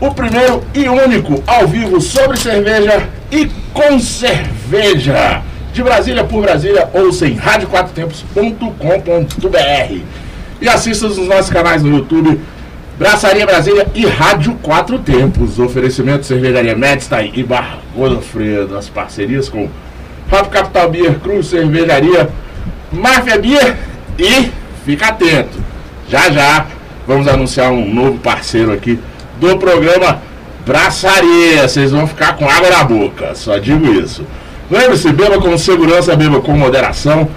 o primeiro e único ao vivo sobre cerveja e com cerveja. De Brasília por Brasília, ouça em radioquatrotempos.com.br e assista nos nossos canais no YouTube Braçaria Brasília e Rádio Quatro Tempos. Oferecimento Cervejaria Medstein e Bar Godofredo. As parcerias com Hop Capital Beer, Cruz Cervejaria, Máfia Beer e fica atento. Já já vamos anunciar um novo parceiro aqui do programa Braçaria. Vocês vão ficar com água na boca, só digo isso. Lembre-se, beba com segurança, beba com moderação,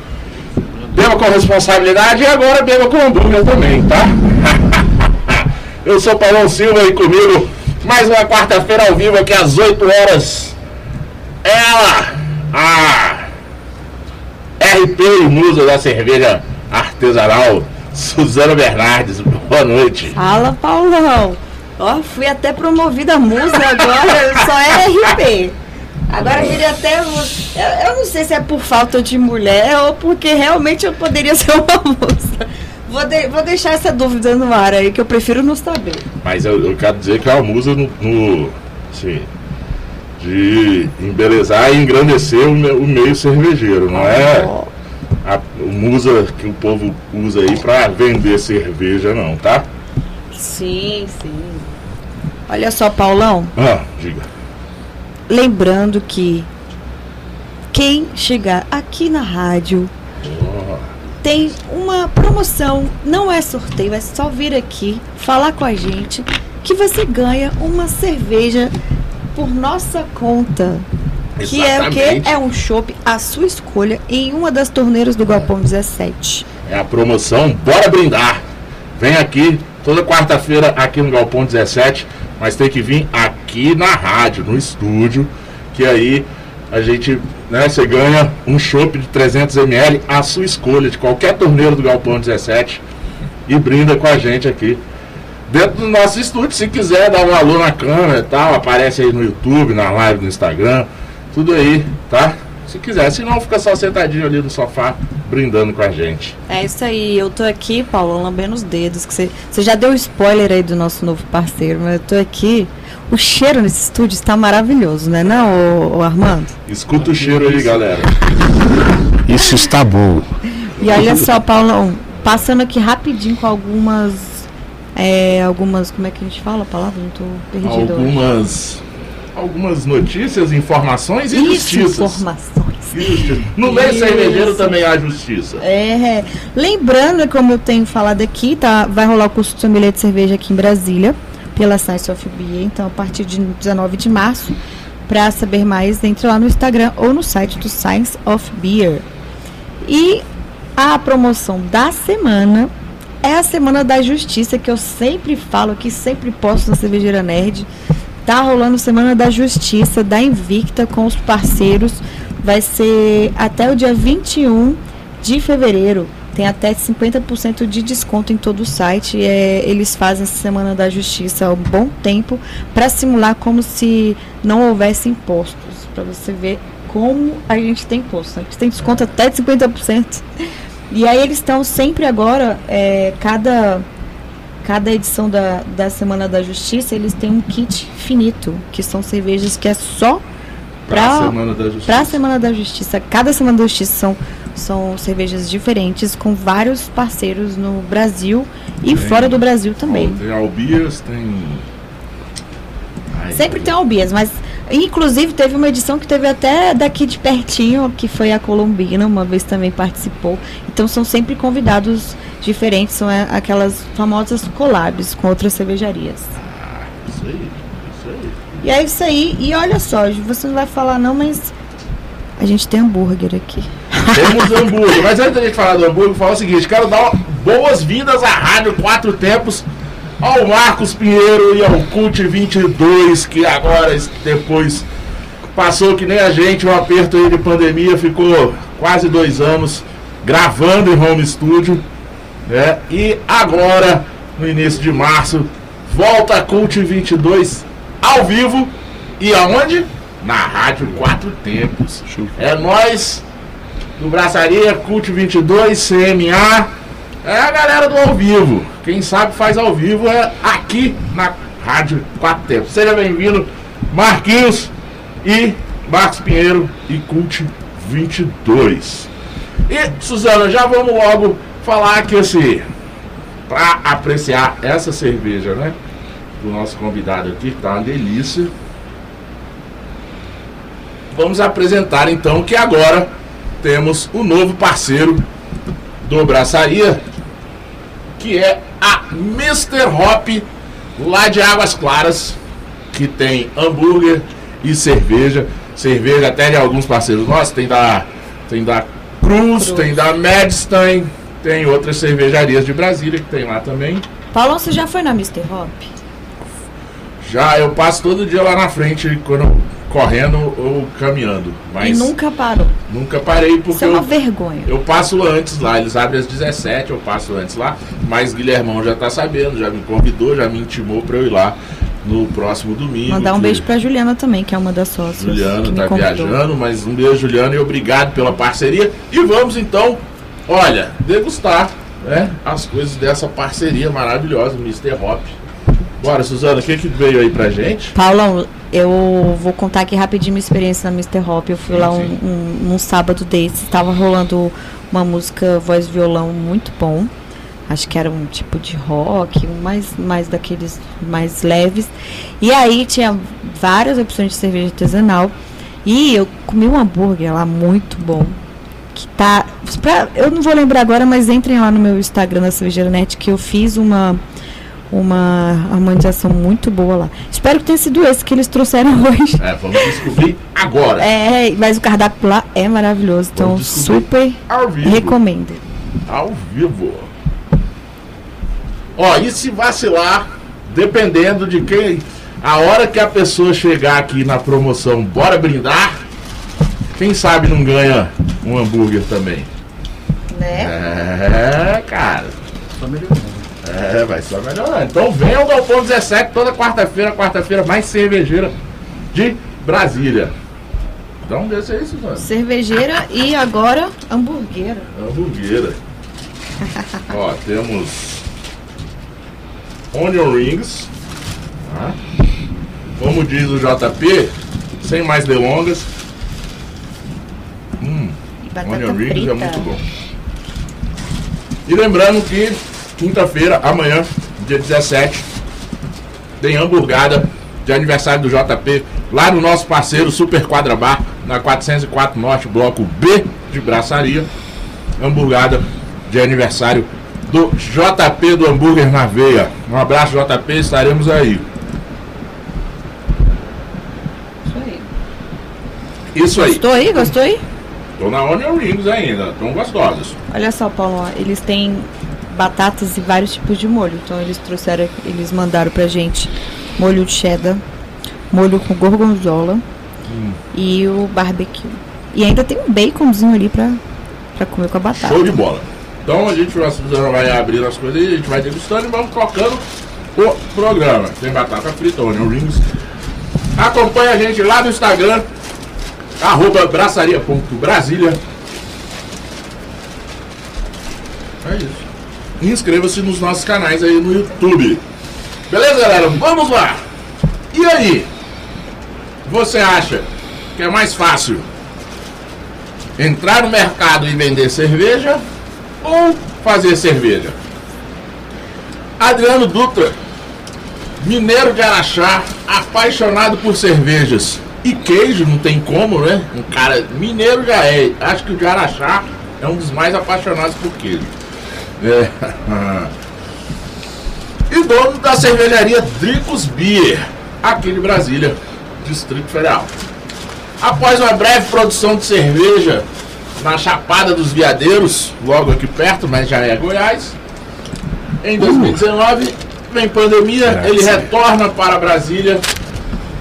beba com responsabilidade e agora beba com hambúrguer também, tá? Eu sou Paulão Silva e comigo mais uma quarta-feira ao vivo aqui às 8 horas. Ela, a RP e musa da cerveja artesanal, Suzana Bernardes. Boa noite. Fala, Paulão. Ó, fui até promovida a musa agora, só é RP. Agora eu queria até. Eu, eu não sei se é por falta de mulher ou porque realmente eu poderia ser uma musa. Vou, de, vou deixar essa dúvida no ar aí, que eu prefiro não saber. Mas eu, eu quero dizer que é uma musa no, no assim, de embelezar e engrandecer o, o meio cervejeiro, não é a, musa que o povo usa aí pra vender cerveja, não, tá? Sim, sim. Olha só, Paulão, Ah, diga. lembrando que quem chegar aqui na rádio Oh, tem uma promoção, não é sorteio, é só vir aqui falar com a gente que você ganha uma cerveja por nossa conta. Que é o Exatamente. que? É um chopp à sua escolha em uma das torneiras do Galpão 17. É a promoção Bora Brindar. Vem aqui toda quarta-feira aqui no Galpão 17, mas tem que vir aqui na rádio, no estúdio, que aí a gente, né, você ganha um chopp de 300 ml à sua escolha de qualquer torneiro do Galpão 17 e brinda com a gente aqui. Dentro do nosso estúdio, se quiser dar um alô na câmera e tal, aparece aí no YouTube, na live do Instagram, tudo aí, tá? Se quiser, se não, fica só sentadinho ali no sofá, brindando com a gente. É isso aí, eu tô aqui, Paulo, lambendo os dedos. que Você você já deu spoiler aí do nosso novo parceiro, mas eu tô aqui. O cheiro nesse estúdio está maravilhoso, né, não, ô, ô Armando? Escuta o cheiro aí, galera. Isso está bom. E olha só, Paulão, passando aqui rapidinho com algumas. É, algumas. Como é que a gente fala a palavra? Não tô perdida hoje. Algumas, notícias, informações e Isso, justiças. informações. E justiça. No meio cervejeiro também há justiça. É, lembrando, como eu tenho falado aqui, tá, vai rolar o curso de sommelier de cerveja aqui em Brasília, pela Science of Beer, então a partir de 19 de março. Para saber mais, entre lá no Instagram ou no site do Science of Beer. E a promoção da semana é a Semana da Justiça, que eu sempre falo, que sempre posto na Cervejeira Nerd. Tá rolando Semana da Justiça da Invicta com os parceiros. Vai ser até o dia 21 de fevereiro. Tem até 50% de desconto em todo o site. É, eles fazem essa Semana da Justiça há um bom tempo para simular como se não houvesse impostos. Para você ver como a gente tem imposto. A gente tem desconto até de 50%. E aí eles estão sempre agora, é, cada, cada edição da, da Semana da Justiça, eles têm um kit finito, que são cervejas que é só Pra pra, Semana da Justiça. pra Semana da Justiça. Cada Semana da Justiça são, são cervejas diferentes, com vários parceiros no Brasil e Tem. fora do Brasil também. Ó, Tem Albias, tem. Ai, Sempre tem Albias, mas inclusive teve uma edição que teve até daqui de pertinho, que foi a Colombina, uma vez também participou. Então são sempre convidados diferentes, são é, aquelas famosas collabs com outras cervejarias. Ah, isso aí, isso aí. E é isso aí, e olha só, você não vai falar não, mas a gente tem hambúrguer aqui. Temos hambúrguer. Mas antes da gente falar do hambúrguer, falar o seguinte: quero dar boas-vindas à Rádio Quatro Tempos ao Marcos Pinheiro e ao Cult 22, que agora, depois, passou que nem a gente, um aperto aí de pandemia, ficou quase dois anos gravando em home studio, né? E agora, no início de março, volta a Cult 22 ao vivo e aonde? Na Rádio Quatro Tempos. É nós do Braçaria, Cult 22, CMA, é a galera do ao vivo. Quem sabe faz ao vivo é aqui na Rádio Quatro Tempos. Seja bem-vindo, Marquinhos e Marcos Pinheiro e Cult 22. E, Suzana, já vamos logo falar que esse. Para apreciar essa cerveja, né? Do nosso convidado aqui, tá uma delícia. Vamos apresentar então que agora temos o novo parceiro do Braçaria, que é a Mr. Hop, lá de Águas Claras, que tem hambúrguer e cerveja. Cerveja até de alguns parceiros nossos, tem da, tem da Cruz, Cruz. tem da Medstein, tem outras cervejarias de Brasília que tem lá também. Paulo, você já foi na Mr. Hop? Já, eu passo todo dia lá na frente quando correndo ou caminhando. Mas e nunca parou. Nunca parei porque. Isso é uma eu, vergonha. Eu passo antes lá, eles abrem às 17, eu passo antes lá. Mas Guilhermão já tá sabendo, já me convidou, já me intimou para eu ir lá no próximo domingo. Mandar um beijo pra Juliana também, que é uma das sócias. Juliana tá viajando, mas um beijo, Juliana, e obrigado pela parceria. E vamos então, olha, degustar né, as coisas dessa parceria maravilhosa, Mr. Hop. Bora, Suzana, o que, que veio aí pra gente? Paulão, eu vou contar aqui rapidinho minha experiência na Mr. Hop. Eu fui sim, lá um, um, num sábado desse, estava rolando uma música voz violão muito bom. Acho que era um tipo de rock, mais, mais daqueles mais leves. E aí tinha várias opções de cerveja artesanal. E eu comi um hambúrguer lá muito bom. Que tá. Pra, eu não vou lembrar agora, mas entrem lá no meu Instagram da Cervejeira Net que eu fiz uma uma harmonização muito boa lá. Espero que tenha sido esse que eles trouxeram hoje. É, vamos descobrir agora. É, mas o cardápio lá é maravilhoso, então super recomendo. Ao vivo. Ó, e se vacilar, dependendo de quem, a hora que a pessoa chegar aqui na promoção, bora brindar, quem sabe não ganha um hambúrguer também. Né? É, cara. Só melhorando. É, vai só melhorar. Então vem ao Galpão 17 toda quarta-feira, quarta-feira mais cervejeira de Brasília. Dá um desse aí, Suzana. Cervejeira e agora hamburguera. Hamburguera. Ó, temos onion rings. Tá? Como diz o JP, sem mais delongas. Hum, onion rings é muito bom. E lembrando que quinta-feira, amanhã, dia 17, tem hamburgada de aniversário do JP, lá no nosso parceiro Super Quadra Bar, na 404 Norte, bloco B de Braçaria. Hamburgada de aniversário do JP do Hambúrguer na Veia. Um abraço, JP, estaremos aí. Isso aí. Isso aí. Gostou aí? Gostou aí? Tô na Onion Rings ainda, tão gostosos. Olha só, Paulo, ó, eles têm batatas e vários tipos de molho. Então eles trouxeram, eles mandaram pra gente molho de cheddar, molho com gorgonzola hum. e o barbecue. E ainda tem um baconzinho ali pra, pra comer com a batata. Show de bola. Então a gente vai abrir as coisas e a gente vai degustando e vamos colocando o programa. Tem batata frita, onion rings. Acompanhe a gente lá no Instagram, arroba braçaria.brasília. É isso inscreva-se nos nossos canais aí no YouTube. Beleza, galera? Vamos lá! E aí? Você acha que é mais fácil entrar no mercado e vender cerveja ou fazer cerveja? Adriano Dutra, mineiro de Araxá, apaixonado por cervejas e queijo, não tem como, né? Um cara mineiro já é. Acho que o de Araxá é um dos mais apaixonados por queijo. É. E dono da cervejaria Dricos Beer, aqui de Brasília, Distrito Federal. Após uma breve produção de cerveja na Chapada dos Veadeiros, logo aqui perto, mas já é Goiás, em 2019 vem pandemia, Graças ele retorna para Brasília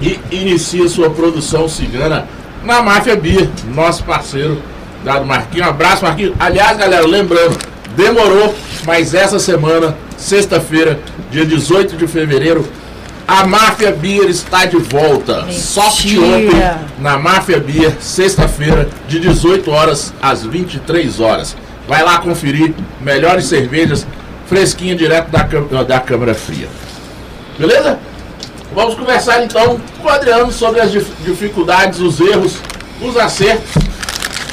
e inicia sua produção cigana na Máfia Bia, nosso parceiro, dado Marquinho. Um abraço, Marquinho. Aliás, galera, lembrando, demorou, mas essa semana, sexta-feira, dia 18 de fevereiro, a Máfia Beer está de volta. Mentira. Soft Open na Máfia Beer, sexta-feira, de 18 horas às 23 horas. Vai lá conferir melhores cervejas, fresquinha direto da, da câmara fria. Beleza? Vamos conversar então com o Adriano sobre as dif- dificuldades, os erros, os acertos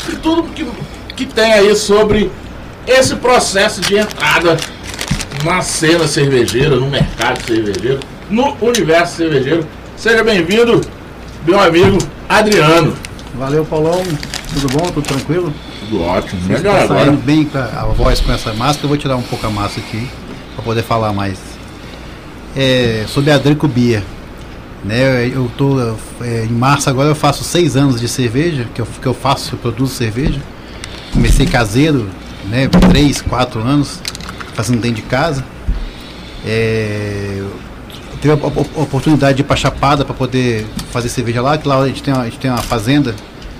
e tudo que, que tem aí sobre esse processo de entrada na cena cervejeira, no mercado cervejeiro, no universo cervejeiro. Seja bem-vindo, meu amigo Adriano. Valeu, Paulão. Tudo bom? Tudo tranquilo? Tudo ótimo, Você melhor está agora. bem com a a voz com essa máscara. Eu vou tirar um pouco a máscara aqui para poder falar mais. É, sobre a Drico Bia. Né, eu tô é, em março agora eu faço seis anos de cerveja que eu, que eu faço, eu produzo cerveja. Comecei caseiro, né, três, quatro anos fazendo dentro de casa. É, eu tive a op- op- oportunidade de ir para Chapada para poder fazer cerveja lá, que lá a gente tem uma, a gente tem uma fazenda.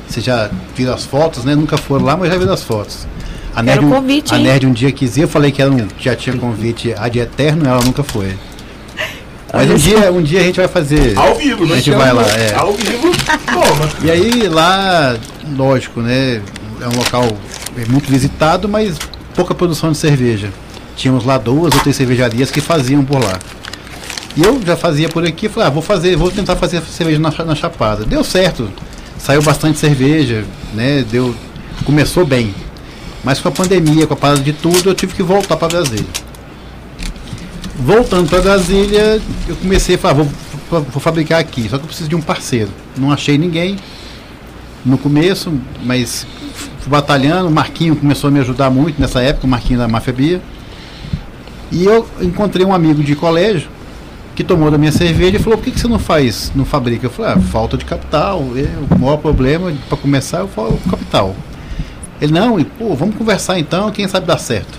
Você já viu as fotos, né? Nunca foram lá, mas já viram as fotos. A Nerd, um- convite, a? Nerd um dia quis ir, eu falei que ela já tinha convite ad eterno, ela nunca foi. Mas um dia, um dia a gente vai fazer. Ao vivo, né? A gente vai lá, é. Ao vivo, toma. E aí lá, lógico, né? É um local é muito visitado, mas pouca produção de cerveja. Tínhamos lá duas ou três cervejarias que faziam por lá. E eu já fazia por aqui, falei, ah, vou fazer, vou tentar fazer cerveja na, na Chapada. Deu certo. Saiu bastante cerveja, né? Deu. Começou bem. Mas com a pandemia, com a parada de tudo, eu tive que voltar para Brasília. Voltando para Brasília, eu comecei a falar, vou- vou fabricar aqui, só que eu preciso de um parceiro. Não achei ninguém no começo, mas fui batalhando. O Marquinho começou a me ajudar muito nessa época, o Marquinho da Máfia Bia. E eu encontrei um amigo de colégio que tomou da minha cerveja e falou: por que, que você não faz, não fabrica? Eu falei: ah, falta de capital. É, o maior problema para começar é o fa- o capital. Ele: não, e pô, vamos conversar então, quem sabe dá certo.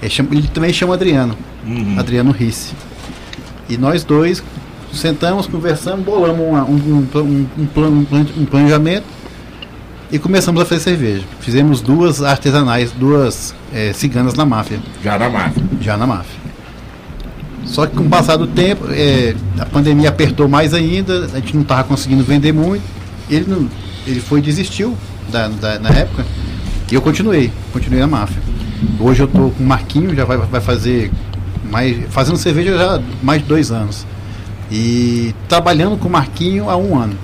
Ele, chama- ele também chama Adriano, Uhum. Adriano Risse. E nós dois sentamos, conversamos, bolamos uma- um, um, um, plano- um plan- um planejamento e começamos a fazer cerveja. Fizemos duas artesanais, duas eh, ciganas na máfia, Já na máfia. já na máfia. Só que com o passar do tempo, eh, a pandemia apertou mais ainda, a gente não estava conseguindo vender muito. Ele, não, ele foi e desistiu da, da- na época e eu continuei, continuei na máfia. Hoje eu estou com o Marquinho, já vai, vai fazer mais, fazendo cerveja já há mais de dois anos. E trabalhando com o Marquinho há um ano.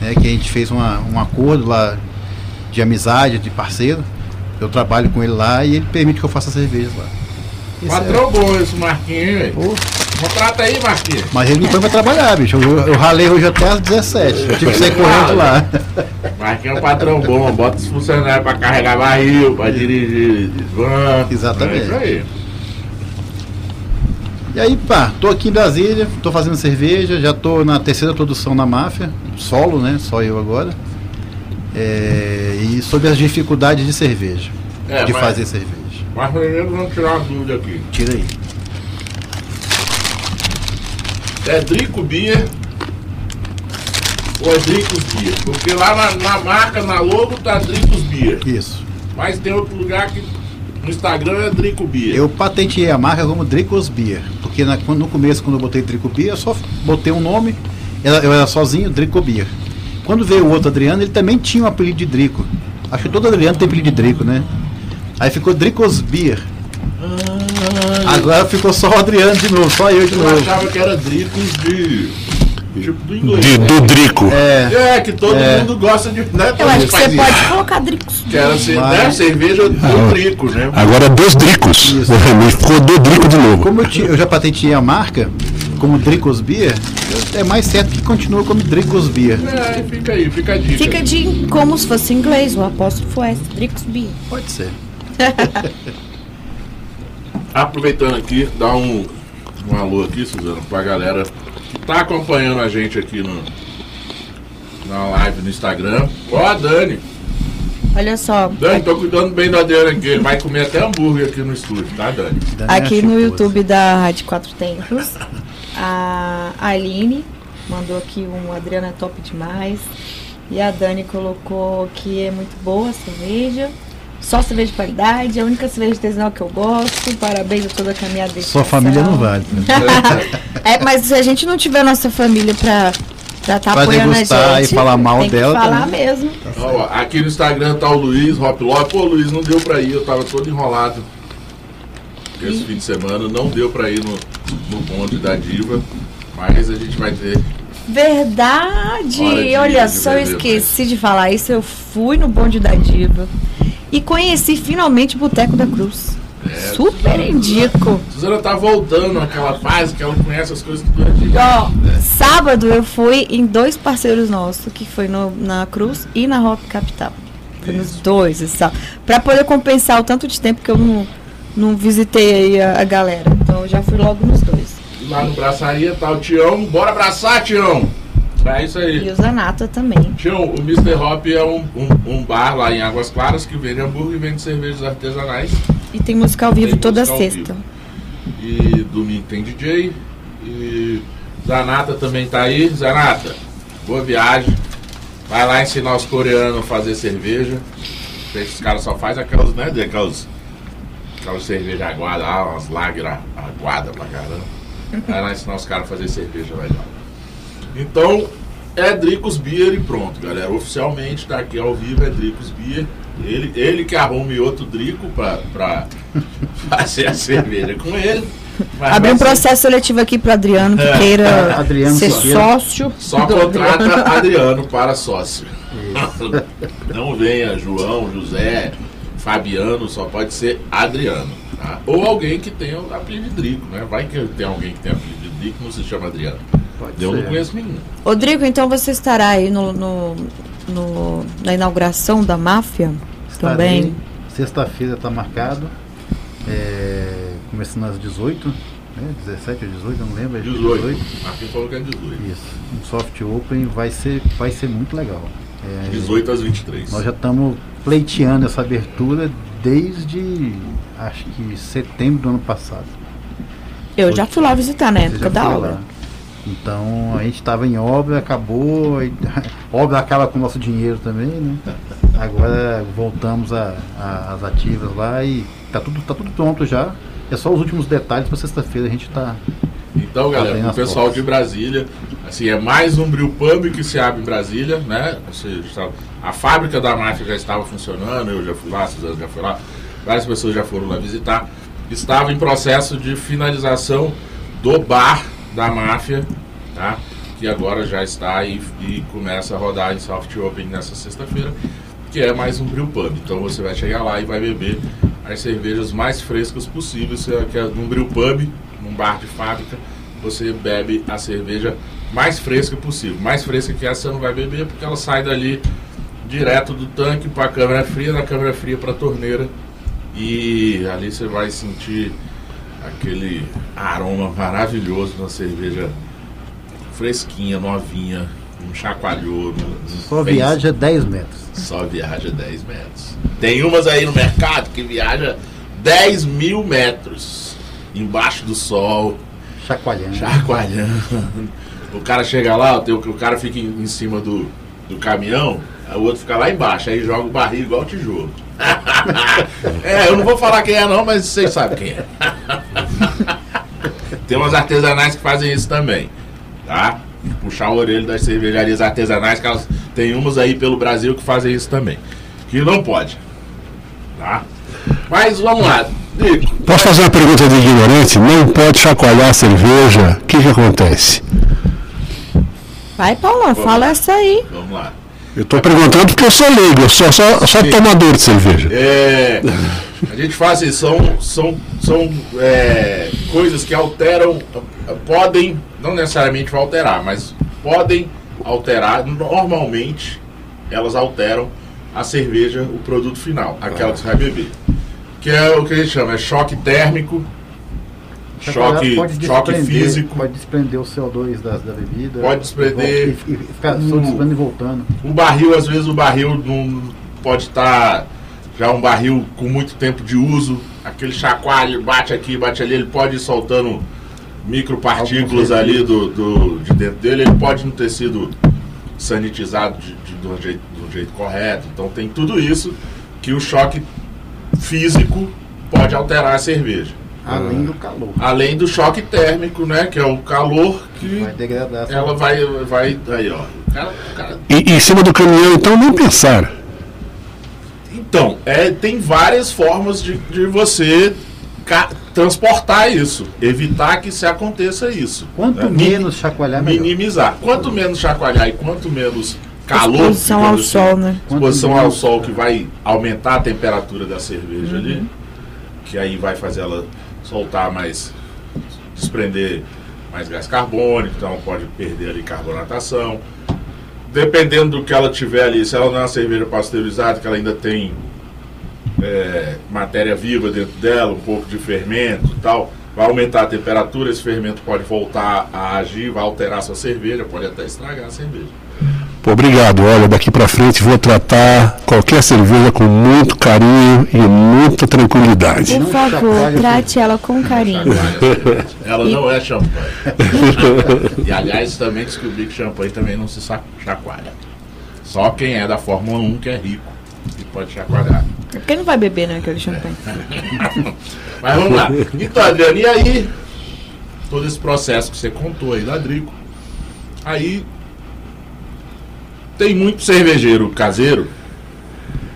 Né, que a gente fez uma, um acordo lá de amizade, de parceiro. Eu trabalho com ele lá e ele permite que eu faça cervejas lá. Esse é- Patrão bom esse Marquinhos, hein, velho? Contrata aí, Marquinhos. mas ele não foi pra trabalhar, bicho. Eu, eu ralei hoje até às 17. Eu tive que sair correndo lá. Marquinhos é um patrão bom, bota os funcionários pra carregar barril, pra dirigir van. Exatamente. É isso aí. E aí, pá, tô aqui em Brasília, tô fazendo cerveja, já tô na terceira produção na máfia, solo, né? Só eu agora. É, e sobre as dificuldades de cerveja. É, de mas- fazer cerveja. Mas primeiro vamos tirar uma dúvida aqui. Tira aí. É Drico Beer ou é Dricos Beer? Porque lá na, na marca, na logo, tá Dricos Beer. Isso. Mas tem outro lugar que no Instagram é Drico Beer. Eu patenteei a marca como Dricos Beer. Porque na- no começo, quando eu botei Drico Beer, eu só botei um nome, eu era sozinho, Drico Beer. Quando veio o outro Adriano, ele também tinha um apelido de Drico. Acho que todo Adriano tem apelido de Drico, né? Aí ficou Dricos Beer. Agora ficou só o Adriano de novo, só eu de Eu novo. achava que era Dricos de. Tipo do inglês. De, né? do Drico. É, É, que todo É. mundo gosta de. Né, Eu acho que você isso. pode colocar Dricos. Que era ser, Mas- né, cerveja do Drico, né? Agora dos Dricos. Isso. Ficou do Drico de novo. como eu, ti- eu já patenteei a marca como Dricos Beer, é mais certo que continue como Dricos Beer. É, fica aí, fica a dica. Fica de como se fosse inglês, o apóstrofo S, Dricos Beer. Pode ser. Aproveitando aqui, dá um, um alô aqui, Suzana, pra galera que tá acompanhando a gente aqui no, na live no Instagram. Ó, a Dani. Olha só, Dani, tô cuidando bem do Adriano aqui. Ele vai comer até hambúrguer aqui no estúdio, tá, Dani? Aqui no. YouTube da Rádio Quatro Tempos, a Aline mandou aqui um Adriana é top demais. E a Dani colocou que é muito boa a cerveja. Só cerveja de qualidade, é a única cerveja artesanal que eu gosto. Parabéns a toda a caminhada Sua família não vale. né? É, mas se a gente não tiver nossa família pra estar tá Pra apoiando a degustar gente, e falar mal tem dela que falar também. mesmo. Ó, aqui no Instagram tá o Luiz, Hop Love. Pô, Luiz, não deu pra ir, eu tava todo enrolado. Esse fim de semana não deu pra ir no, no bonde da Diva. Mas a gente vai ter. Verdade! De- Olha de só, eu beber, esqueci de falar isso. Eu fui no bonde da Diva e conheci finalmente o Boteco da Cruz. É, Super indico. Suzana tá voltando àquela fase que ela conhece as coisas tudo antigas. Ó, sábado eu fui em dois parceiros nossos, que foi no- na Cruz e na Rock Capital. Foi nos dois, esse sábado. Pra poder compensar o tanto de tempo que eu não, não visitei aí a, a galera. Então eu já fui logo nos dois. Lá no Braçaria tá o Tião. Bora abraçar, Tião! É isso aí. E o Zanata também. Tião, o Mr. Hop é um, um, um bar lá em Águas Claras que vende hambúrguer e vende cervejas artesanais. E tem música ao vivo Tem toda sexta. vivo. E domingo tem DJ. E Zanata também tá aí. Zanata, boa viagem. Vai lá ensinar os coreanos a fazer cerveja. Esses caras só fazem aquelas, né? Aquelas, aquelas cervejas aguadas lá, umas lagras aguadas pra caramba. Vai lá ensinar os caras a fazer cerveja legal. Então, é Dricos Beer e pronto, galera. Oficialmente tá aqui ao vivo, é Dricos Beer. Ele, ele que arrume outro Drico pra fazer a cerveja com ele. Mas Abri vai um ser- processo seletivo aqui pro Adriano, que queira Adriano ser sócio. Só contrata Adriano para sócio. Não venha João, José, Fabiano, só pode ser Adriano. tá? Ou alguém que tenha o apelido de Drico, né? Vai que tem alguém que tem apelido de Drico e não se chama Adriano. Pode Eu não ser. conheço nenhum. Rodrigo, então você estará aí no, no- no- na inauguração da máfia Estarei. também? Sexta-feira está marcado. é, começando às 18, né? 17 ou 18, eu não lembro. acho que 18. Aqui falou que é 18. Isso. Um soft open vai ser, vai ser muito legal. É, 18 às 23. Nós já estamos pleiteando essa abertura desde acho que setembro do ano passado. Eu já fui lá visitar na Você época da obra. lá. Então a gente estava em obra, acabou. e- obra acaba com o nosso dinheiro também, né? Agora voltamos às ativas lá e tá tudo, tá tudo pronto já. É só os últimos detalhes para sexta-feira a gente tá. Então, galera, o pessoal portas. de Brasília, assim, é mais um brew pub que se abre em Brasília, né? Seja, está- a fábrica da máfia já estava funcionando, eu já fui lá, Suzana já foi lá, várias pessoas já foram lá visitar. Estava em processo de finalização do bar da máfia, tá? Que agora já está e, e começa a rodar em soft open nessa sexta-feira, que é mais um brew pub. Então você vai chegar lá e vai beber as cervejas mais frescas possíveis, Você que é num brew pub, num bar de fábrica, você bebe a cerveja mais fresca possível. Mais fresca que essa você não vai beber porque ela sai dali direto do tanque para a câmara fria, da câmara fria para a torneira e ali você vai sentir aquele aroma maravilhoso da cerveja fresquinha, novinha, um chacoalhou. não- Só bem- viaja 10 metros. só viaja 10 metros. Tem umas aí no mercado que viaja 10 mil metros embaixo do sol, Chacoalhando. chacoalhando. O cara chega lá, o, cara fica em, cima do, do caminhão, o outro fica lá embaixo, aí joga o barril igual tijolo. é, eu não vou falar quem é não, mas vocês sabem quem é. Tem umas artesanais que fazem isso também, tá? Puxar o orelho das cervejarias artesanais, que elas tem umas aí pelo Brasil que fazem isso também. Que não pode. Tá? Mas vamos lá. Posso fazer uma pergunta de ignorante? Não pode chacoalhar a cerveja? O que, que acontece? Vai, Paulão, fala essa aí. vamos lá. Eu estou perguntando porque eu sou leigo, eu sou só, só tomador de cerveja. É, a gente faz isso, são, são, são é, coisas que alteram, podem, não necessariamente vai alterar, mas podem alterar, normalmente elas alteram a cerveja, o produto final, aquela que você vai beber. Que é o que a gente chama, é choque térmico, choque, pode choque físico. Pode desprender o CO2 da, da bebida. Pode desprender E, e ficar só desprendendo e voltando. O barril, às vezes o barril não pode estar já um barril com muito tempo de uso, aquele chacoalho, bate aqui, bate ali, ele pode ir soltando micropartículas ali do, do, de dentro dele, ele pode não ter sido sanitizado de, de, de, um jeito, de um jeito correto. Então tem tudo isso que o choque físico pode alterar a cerveja. Além do calor. Além do choque térmico, né? Que é o calor que Vai degradar. ela vai. vai aí, ó. O cara- o cara- E em cima do caminhão, então, nem pensar. Então, é, tem várias formas de, de você transportar isso. Evitar que se aconteça isso. Quanto né? Menos chacoalhar, melhor. minimizar. Quanto menos chacoalhar e quanto menos calor. Exposição ao assim, sol, né? Exposição Quanto ao menos- sol que vai aumentar a temperatura da cerveja ali. Que aí vai fazer ela soltar mais. desprender mais gás carbônico, então pode perder ali carbonatação. Dependendo do que ela tiver ali, se ela não é uma cerveja pasteurizada, que ela ainda tem é, matéria viva dentro dela, um pouco de fermento e tal, vai aumentar a temperatura, esse fermento pode voltar a agir, vai alterar a sua cerveja, pode até estragar a cerveja. Obrigado. Olha, daqui pra frente vou tratar qualquer cerveja com muito carinho e muita tranquilidade. Por favor, trate ela com carinho. Ela não é champanhe. e aliás, também descobri que champanhe também não se chacoalha. Só quem é da Fórmula 1 que é rico e pode chacoalhar. É Porque não vai beber, né, aquele champanhe. Mas vamos lá. Então, Adriano, e aí? Todo esse processo que você contou aí da Drico. Aí. Tem muito cervejeiro caseiro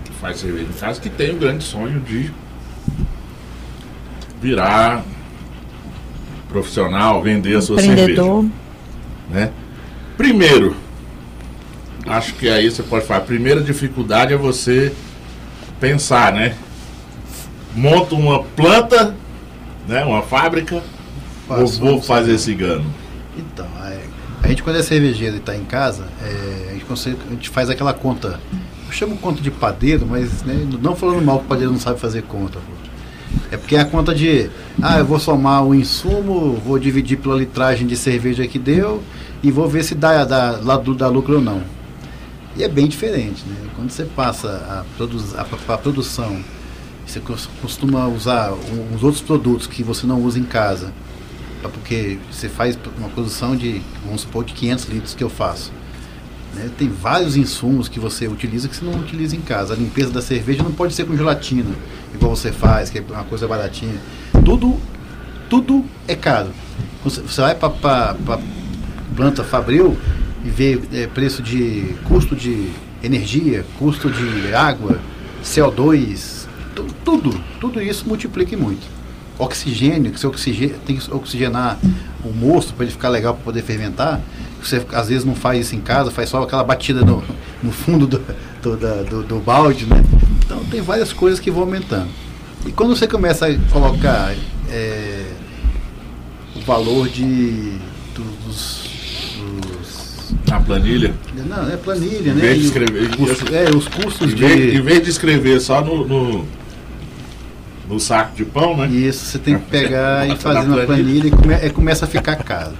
que faz cerveja em casa que tem o grande sonho de virar profissional, vender a sua cerveja né? Primeiro, acho que aí você pode falar, a primeira dificuldade é você pensar, né? Monta uma planta, né? Uma fábrica, ou vou fazer cigano. Então, é, gente quando é cervejeiro e está em casa, é, a, gente consegue- a gente faz aquela conta. Eu chamo conta de padeiro, mas né, não falando mal que o padeiro não sabe fazer conta. É porque é a conta de, ah, eu vou somar o insumo, vou dividir pela litragem de cerveja que deu e vou ver se dá, dá, do- dá lucro ou não. E é bem diferente, né? Quando você passa a, produz, a, a produção, você cos- costuma usar os outros produtos que você não usa em casa, porque você faz uma produção de, vamos supor, de 500 litros que eu faço. né? Tem vários insumos que você utiliza que você não utiliza em casa. A limpeza da cerveja não pode ser com gelatina, igual você faz, que é uma coisa baratinha. Tudo, tudo é caro. Você, vai para planta Fabril e vê é, preço de custo de energia, custo de água, CO2, tu- tudo, tudo isso multiplica muito oxigênio, que você tem que oxigenar o mosto para ele ficar legal para poder fermentar. Você às vezes não faz isso em casa, faz só aquela batida no, no fundo do, do, do- do balde, né? Então tem várias coisas que vão aumentando. E quando você começa a colocar é, o valor de dos, Na planilha, não, é planilha, Em né? vez de escrever- custo- é, os custos em vez, em de vez de escrever só no, no, no saco de pão, né? Isso, você tem que pegar e fazer na na planilha e come- é, começa a ficar caro.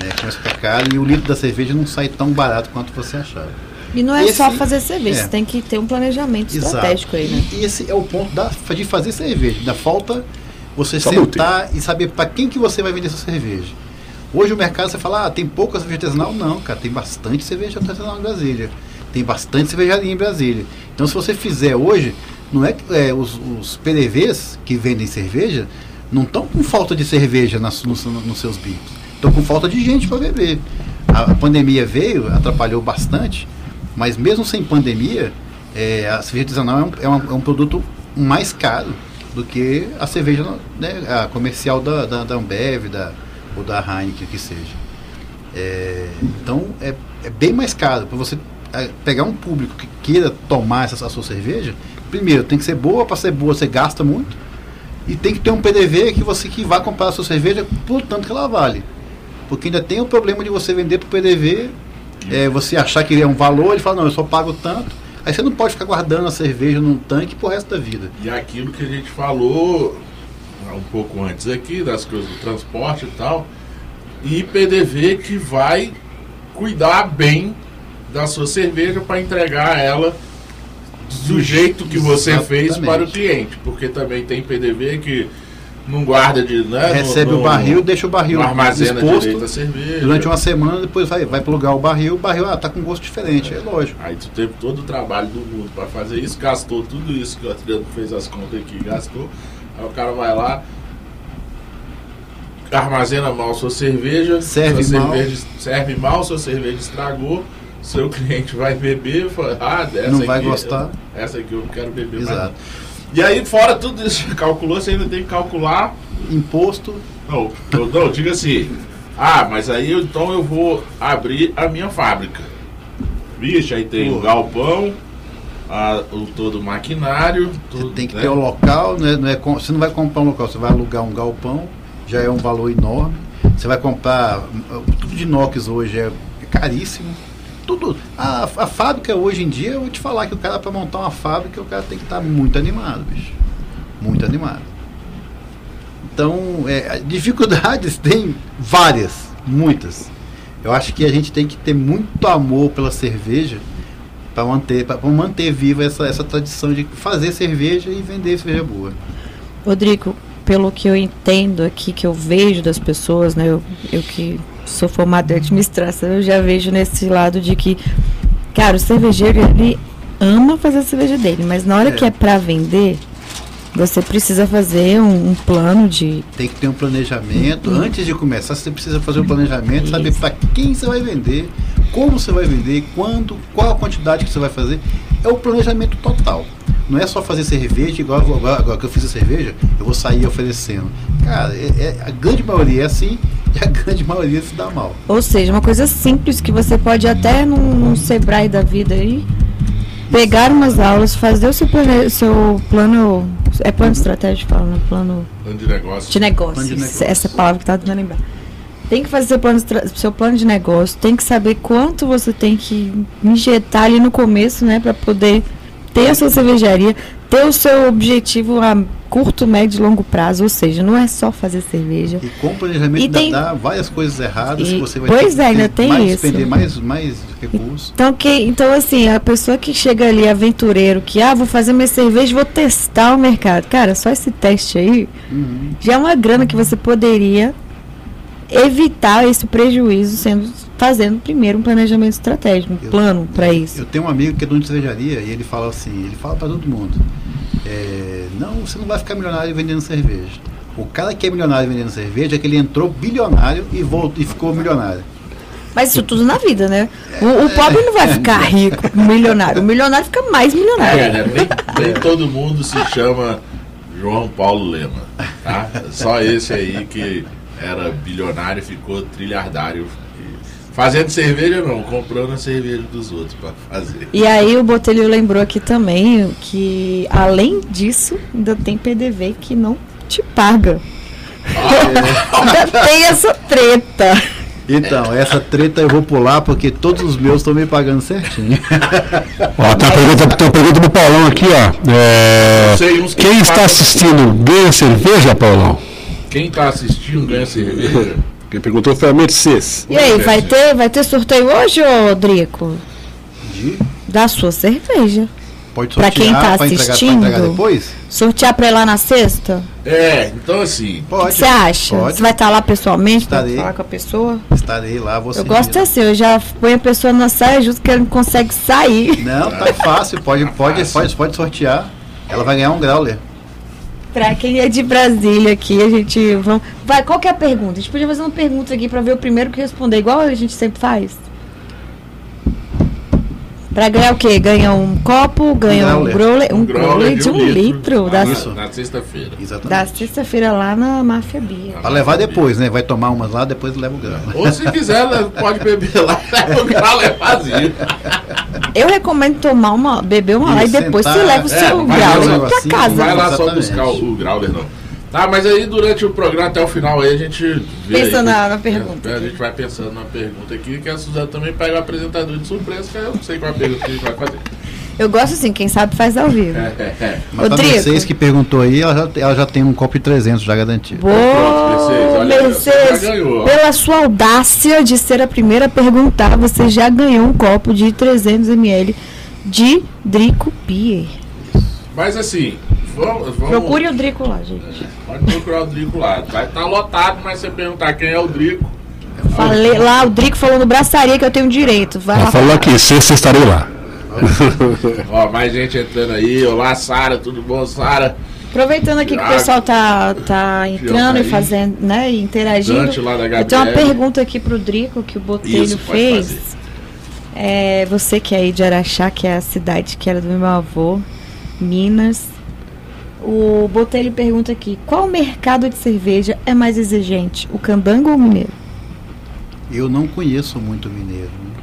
É, começa a ficar caro e o litro da cerveja não sai tão barato quanto você achava. E não é Esse- só fazer cerveja, é. você tem que ter um planejamento Exato. estratégico aí, né? E esse é o ponto da, de fazer cerveja. Da falta você Só sentar e saber para quem que você vai vender sua cerveja. Hoje o mercado você fala, ah, tem pouca cerveja artesanal? Não, cara, tem bastante cerveja artesanal em Brasília. Tem bastante cervejaria em Brasília. Então se você fizer hoje, não é que é, os, os PDVs que vendem cerveja não estão com falta de cerveja nas, nos, nos seus bicos. Estão com falta de gente para beber. A, pandemia veio, atrapalhou bastante, mas mesmo sem pandemia, é, a cerveja artesanal é um, é, é um produto mais caro do que a cerveja né, a comercial da, da, da Ambev da, ou da Heineken, que seja. É, então é, é bem mais caro para você é, pegar um público que queira tomar essa a sua cerveja. Primeiro, tem que ser boa, para ser boa você gasta muito. E tem que ter um PDV que você que vai comprar a sua cerveja por tanto que ela vale. Porque ainda tem o problema de você vender para o PDV, é, você achar que ele é um valor, ele fala, não, eu só pago tanto. Aí você não pode ficar guardando a cerveja num tanque pro resto da vida. E aquilo que a gente falou um pouco antes aqui, das coisas do transporte e tal, e PDV que vai cuidar bem da sua cerveja para entregar ela do jeito que você fez para o cliente, porque também tem PDV que não guarda de. Né, Recebe no- o barril, deixa o barril armazena exposto direito a cerveja. durante uma semana, depois vai, vai plugar o barril, o barril ah, tá com gosto diferente, é lógico. Aí tu teve todo o trabalho do mundo para fazer isso, gastou tudo isso que o Adriano fez as contas aqui, gastou. Aí o cara vai lá, armazena mal sua cerveja, Serve sua mal. cerveja serve mal, sua cerveja estragou, seu cliente vai beber, fala, ah, essa Não vai aqui, gostar. Essa aqui eu quero beber mais. Exato. E aí, fora tudo isso calculou, você ainda tem que calcular. Imposto, Não, eu- não, diga assim. Ah, mas aí então eu vou abrir a minha fábrica. Vixe, aí tem o galpão, a- o todo o maquinário. você Tudo, tem que né? ter o local, né, não é, você não vai comprar um local, você vai alugar um galpão, já é um valor enorme. Você vai comprar, tudo de inox hoje é caríssimo. Tudo. A, a fábrica hoje em dia, eu vou te falar que o cara para montar uma fábrica, o cara tem que estar muito animado, bicho. Muito animado. Então, é, dificuldades tem várias, muitas. Eu acho que a gente tem que ter muito amor pela cerveja para manter, pra manter viva essa, essa tradição de fazer cerveja e vender cerveja boa. Rodrigo, pelo que eu entendo aqui, que eu vejo das pessoas, né? Eu, eu que sou formada em administração, eu já vejo nesse lado de que, cara, o cervejeiro, ele ama fazer a cerveja dele, mas na hora É. que é pra vender, você precisa fazer um, um plano de. Tem que ter um planejamento. Antes de começar, você precisa fazer um planejamento, saber Isso. para quem você vai vender, como você vai vender, quando, qual a quantidade que você vai fazer. É o planejamento total. Não é só fazer cerveja, igual agora, agora que eu fiz a cerveja, eu vou sair oferecendo. Cara, é- é- a grande maioria é assim e a grande maioria se dá mal. Ou seja, uma coisa simples que você pode até num, num Sebrae da vida aí. Pegar umas aulas, fazer o seu plano, seu plano é plano estratégico, fala, né? Plano Plano de negócio. de negócio. Plano de negócio. Essa é a palavra que tá tentando lembrar. Tem que fazer seu plano, seu plano de negócio, tem que saber quanto você tem que injetar ali no começo, né, para poder ter a sua cervejaria, ter o seu objetivo a curto, médio e longo prazo, ou seja, não é só fazer cerveja. E com planejamento E tem- dá várias coisas erradas E- que você vai pois ter é, ainda tem mais, isso. despender mais, mais recursos. Então, que, então, assim, a pessoa que chega ali, aventureiro, que, ah, vou fazer minha cerveja, vou testar o mercado. Cara, só esse teste aí Uhum. já é uma grana que você poderia evitar esse prejuízo sendo fazendo primeiro um planejamento estratégico, um Eu- plano para isso. Eu tenho um amigo que é dono de cervejaria e ele fala assim, ele fala para todo mundo, é, não, você não vai ficar milionário vendendo cerveja. O cara que é milionário vendendo cerveja é que ele entrou bilionário e voltou e ficou milionário. Mas isso tudo na vida, né? O, o pobre não vai ficar rico, milionário. O milionário fica mais milionário. É, né? nem, nem todo mundo se chama João Paulo Lema, tá? Só esse aí que era bilionário e ficou trilhardário. Fazendo cerveja não, comprando a cerveja dos outros pra fazer. E aí o Botelho lembrou aqui também que, além disso, ainda tem PDV que não te paga. ainda tem essa treta. Então, essa treta eu vou pular porque todos os meus estão me pagando certinho. Ó, tem uma pergunta, tem uma pergunta pro Paulão aqui, ó. É, quem está assistindo ganha cerveja, Paulão? Quem tá assistindo ganha cerveja. Quem perguntou foi a Mercedes. E aí, vai ter, vai ter sorteio hoje, ô Drico? De- Da sua cerveja. Pode Pra sortear quem tá pra entregar, pra assistindo, entregar depois? Sortear pra ir lá na sexta? É, então assim, Pode. você acha? Pode. Você vai estar lá pessoalmente pra Estarei. falar com a pessoa? Estarei lá, você. Eu gosto assim, eu já ponho a pessoa na saia justo que ela não consegue sair. Não, tá fácil, pode, pode, pode, pode sortear. Ela vai ganhar um grauler. Pra quem é de Brasília aqui, a gente. Vamos... Vai, qual que é a pergunta? A gente podia fazer uma pergunta aqui pra ver o primeiro que responder, igual a gente sempre faz. Pra ganhar o quê? Ganha um copo, ganha um growler. growler, um growler de um litro, lá da, Isso. na sexta-feira. Exatamente. da sexta-feira lá na Máfia Bia. Pra levar depois, né? Vai tomar umas lá, depois leva o grau. Ou se quiser, pode beber lá, o grau é vazio. Eu recomendo tomar uma, beber uma lá e depois sentar, você leva o é, seu um pra negocinho, casa. Não vai lá só buscar o, o Grauler, não. Tá, mas aí durante o programa até o final aí a gente vê Pensa aí, na- na pergunta. É, a gente vai pensando na pergunta aqui, que a Suzana também pega o apresentador de surpresa, que eu não sei qual é a pergunta que a gente vai fazer. Eu gosto assim, quem sabe faz ao vivo. É, é, é. Mas pra vocês que perguntou aí, ela já, ela já tem um copo de 300 já garantido. Boa, Pronto, Mercedes, olha aí, Mercedes, ganhou, ó. pela sua audácia de ser a primeira a perguntar, você já ganhou um copo de 300 ml de Drico Pier. Mas assim, vamos. vamos Procure o Drico lá, gente. Pode procurar o Drico lá. Vai estar lotado, mas você perguntar quem é o Drico. Falei lá, o Drico falou no braçaria que eu tenho direito. Vai lá. falou aqui, sexta estarei lá. Ó, mais gente entrando aí. Olá, Sara, tudo bom, Sara? Aproveitando aqui que o pessoal tá, tá entrando e fazendo, né, e interagindo. Dante lá da Eu tenho uma pergunta aqui pro Drico que o Botelho Isso, fez. É, você que é aí de Araxá, que é a cidade que era do meu avô, Minas. O Botelho pergunta aqui: qual mercado de cerveja é mais exigente, o candango ou o mineiro? Eu não conheço muito mineiro. né?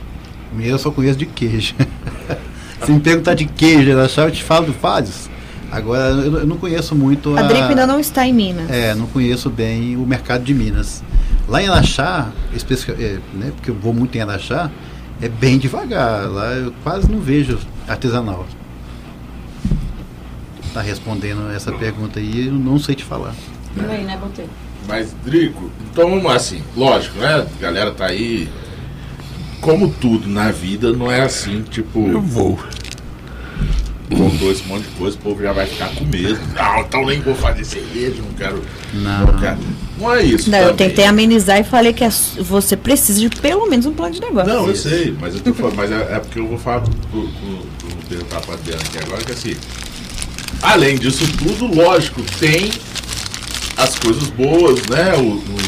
Mineiro eu só conheço de queijo. Se me perguntar de queijo, eu achava eu te falo do Fádios. Agora, eu, eu não conheço muito A Drico ainda não está em Minas. É, não conheço bem o mercado de Minas. Lá em Araxá, é, né, porque eu vou muito em Araxá, é bem devagar. Lá eu quase não vejo artesanal. Tá respondendo essa pergunta aí, eu não sei te falar. Aí, né, Botelho? Mas, Drico, então vamos lá, assim, lógico, né? A galera tá aí. Como tudo na vida, não é assim, tipo, Eu vou. contou esse monte de coisa, o povo já vai ficar com medo. Não, então nem vou fazer cerveja, não quero. Não. Não, quero. não é isso. Não, eu tentei amenizar e falei que é você precisa de pelo menos um plano de negócio. Não, eu sei, mas eu tô falando, mas é, é porque eu vou falar pro, pro perguntar pra Adriana aqui agora que assim, além disso tudo, lógico, tem as coisas boas, né? O, o-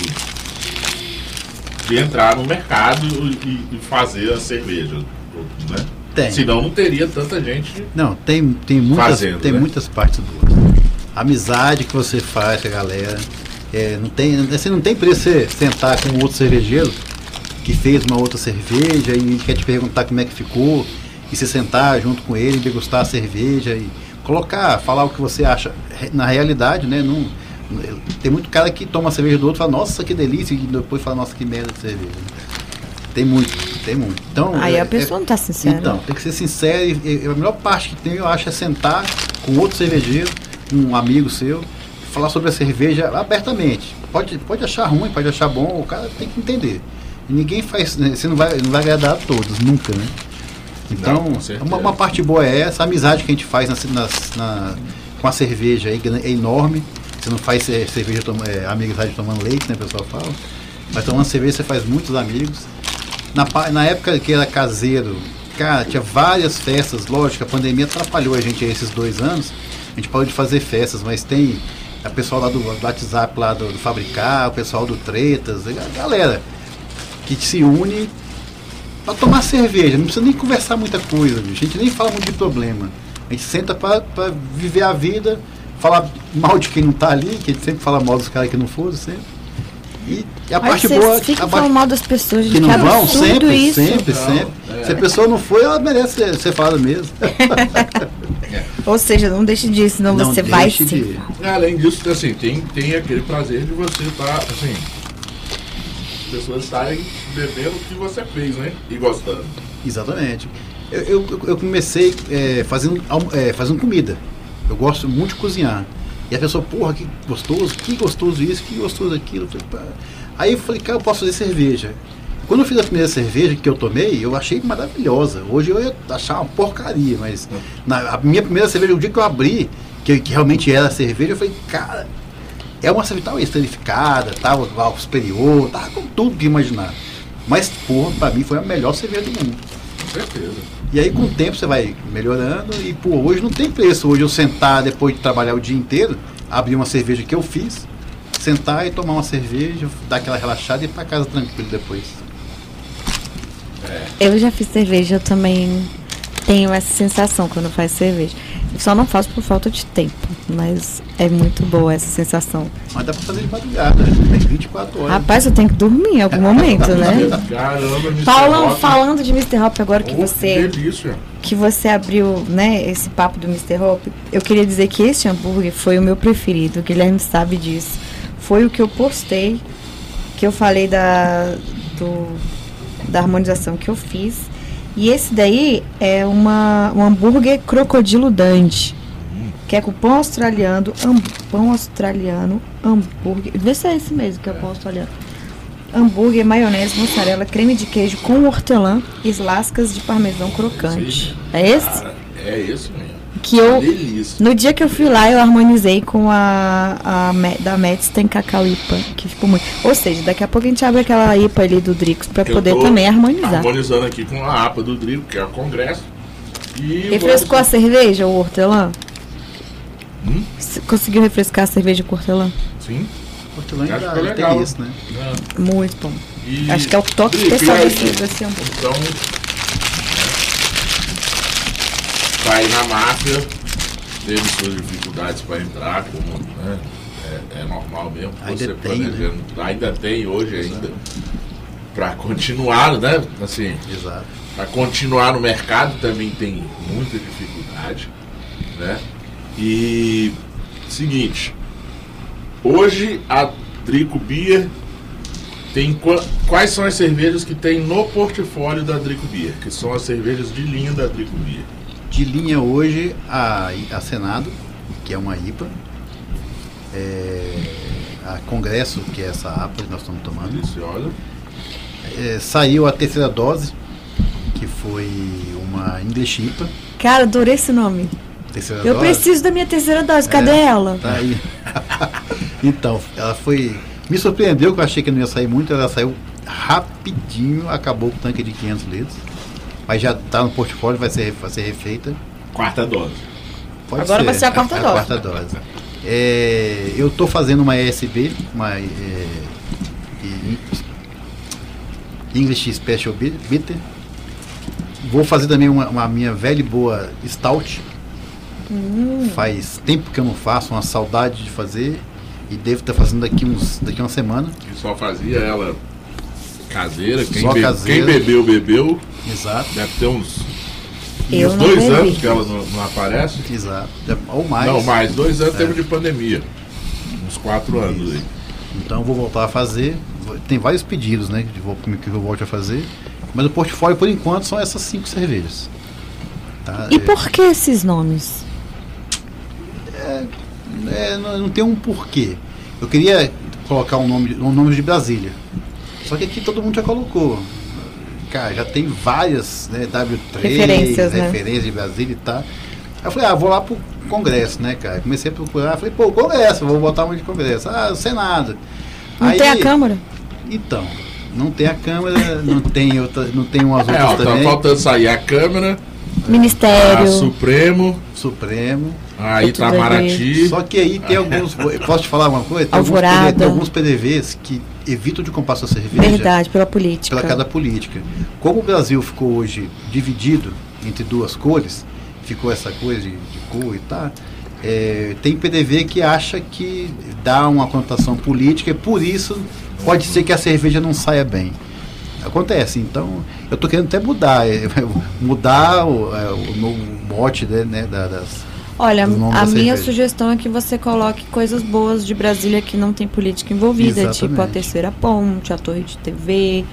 de entrar no mercado e, e fazer a cerveja. Né? Tem. Senão não teria tanta gente. Não, tem, tem, muitas, Fazendo, tem né? muitas partes boas. A amizade que você faz com a galera. É, não tem, você não tem preço você sentar com outro cervejeiro que fez uma outra cerveja e quer te perguntar como é que ficou. E você sentar junto com ele, degustar a cerveja e colocar, falar o que você acha. Na realidade, né? Não, tem muito cara que toma a cerveja do outro e fala, nossa, que delícia, e depois fala, nossa, que merda de cerveja. Tem muito, tem muito. Então, Aí é- a pessoa não tá sincera. então, tem que ser sincero e, e a melhor parte que tem, eu acho, é sentar com outro cervejeiro, um amigo seu, falar sobre a cerveja abertamente. Pode, pode achar ruim, pode achar bom, o cara tem que entender. E ninguém faz, né, você não vai, não vai agradar a todos, nunca, né? Então, Não, uma, uma parte boa é essa, a amizade que a gente faz nas, nas- na- com a cerveja é, gran- é enorme. Você não faz cerveja, toma, é, amizade tomando leite, né, o pessoal fala. Mas tomando cerveja você faz muitos amigos. Na, na época que era caseiro, cara, tinha várias festas, lógico, a pandemia atrapalhou a gente aí esses dois anos. A gente parou de fazer festas, mas tem a pessoal lá do, do WhatsApp, lá do, do Fabricar, o pessoal do Tretas, a galera que se une pra tomar cerveja. Não precisa nem conversar muita coisa, bicho. A gente nem fala muito de problema. A gente senta pra viver a vida, falar mal de quem não tá ali, que a gente sempre fala mal dos caras que não foram, sempre. E, a Aí parte boa. ficam parte mal das pessoas, que não que vão, sempre, isso. sempre, Não, sempre. é. Se a pessoa não foi, ela merece ser, ser falada mesmo. Ou seja, não deixe disso, senão Não você vai de- Além disso, assim, tem, tem aquele prazer de você estar, assim, as pessoas estarem bebendo o que você fez, né? E gostando. Exatamente. Eu, eu, eu comecei é, fazendo, é, fazendo comida. Eu gosto muito de cozinhar. E a pessoa, porra, que gostoso, que gostoso isso, que gostoso aquilo. Aí eu falei, cara, eu posso fazer cerveja. Quando eu fiz a primeira cerveja que eu tomei, eu achei maravilhosa. Hoje eu ia achar uma porcaria, mas na, a minha primeira cerveja, o dia que eu abri, que, que realmente era cerveja, eu falei, cara, é uma cerveja tava esterificada, tava álcool superior, tava com tudo que imaginar. Mas, porra, pra mim foi a melhor cerveja do mundo. Com certeza. E aí com o tempo você vai melhorando e pô, hoje não tem preço. Hoje eu sentar depois de trabalhar o dia inteiro, abrir uma cerveja que eu fiz, sentar e tomar uma cerveja, dar aquela relaxada e ir pra casa tranquilo depois. Eu já fiz cerveja, eu também tenho essa sensação quando faz cerveja. Só não faço por falta de tempo, mas é muito boa essa sensação. Mas dá pra fazer de madrugada, tem 24 horas. Rapaz, eu tenho que dormir em algum momento, né? Caramba, Mr. Falando, Hop. falando de Mr. Hop agora que Oh, você delícia. que você abriu, né, esse papo do Mr. Hop, eu queria dizer que esse hambúrguer foi o meu preferido, o Guilherme sabe disso. Foi o que eu postei, que eu falei da, do, da harmonização que eu fiz. E esse daí é uma, um hambúrguer crocodilo Dante, que é com pão australiano, pão australiano, hambúrguer. Vê se é esse mesmo que é o pão australiano. hambúrguer, maionese, mussarela, creme de queijo com hortelã e lascas de parmesão crocante. É esse? Cara, é esse mesmo. Que eu, Delícia. no dia que eu fui lá, eu harmonizei com a, a da Mets tem cacau IPA, que ficou muito. Ou seja, daqui a pouco a gente abre aquela IPA ali do Drix pra Eu poder tô também harmonizar. Harmonizando aqui com a APA do Drigo, que é o Congresso. E Refrescou a cerveja, o hortelã? Hum? Conseguiu refrescar a cerveja com hortelã? Sim. Hortelã ainda, legal. tem isso, né? É. Muito bom. E- Acho que é o toque especial desse hambúrguer. Então, vai na máfia, teve suas dificuldades para entrar, como né, é, é normal mesmo. Ainda você tem, né? planejando, ainda tem hoje ainda. Para continuar, né? Assim, Exato. para continuar no mercado também tem muita dificuldade, né? E seguinte, hoje a Drico Beer tem qua- quais são as cervejas que tem no portfólio da Drico Beer, que são as cervejas de linha da Drico Beer. De linha hoje, a, a Senado, que é uma IPA. É, a Congresso, que é essa APA que nós estamos tomando. Deliciosa. É, saiu a terceira dose, que foi uma English IPA. Cara, adorei esse nome. Terceira Eu dose. preciso da minha terceira dose, cadê É. ela? Tá aí. então, ela foi. Me surpreendeu que eu achei que não ia sair muito, ela saiu rapidinho, acabou com o tanque de 500 litros. Mas já está no portfólio, vai ser, vai ser refeita. Quarta dose. Pode Agora vai ser a quarta dose. quarta dose. É, eu estou fazendo uma ESB, uma é, e- English Special Bi- Bitter. Vou fazer também uma, uma minha velha e boa Stout. Hum. Faz tempo que eu não faço, uma saudade de fazer. E devo estar fazendo daqui, uns, daqui uma semana. Que só fazia ela caseira. Quem, Só be- caseira. quem bebeu, bebeu. Exato, Deve ter uns, Eu uns não dois anos que ela não, não aparece. exato. Ou mais. Não, mais dois anos É. teve de pandemia. Uns quatro anos aí. Então vou voltar a fazer. Tem vários pedidos, né? Que, vou, que eu volte a fazer. Mas o portfólio, por enquanto, são essas cinco cervejas. Tá? E É- por que esses nomes? É, não, não tem um porquê. Eu queria colocar um nome, um nome de Brasília. Só que aqui todo mundo já colocou. Cara, já tem várias, né? W3, Referências, né? referências de Brasília e tal. Aí eu falei, ah, vou lá pro Congresso, né, cara? Comecei a procurar, falei, pô, Congresso, vou botar um de Congresso. Ah, o Senado. Não Aí- tem a Câmara? Então, não tem a Câmara, não tem outra, não tem umas É, outras tá também. faltando sair a Câmara, a Ministério. Supremo, Supremo. a Tá tudo Itamaraty. Só que aí tem alguns. Posso te falar uma coisa? Tem alguns, Alvorada. PD tem alguns PDVs que evitam de comprar sua cerveja Verdade, pela política. pela cada política. Como o Brasil ficou hoje dividido entre duas cores, ficou essa coisa de, de cor e tal, é, tem PDV que acha que dá uma conotação política e por isso pode ser que a cerveja não saia bem. Acontece, então eu estou querendo até mudar, é, mudar o, é, o novo mote né, né, da- das, Olha, a minha cerveja. sugestão é que você coloque coisas boas de Brasília que não tem política envolvida, tipo a Exatamente. Terceira Ponte, a Torre de TV,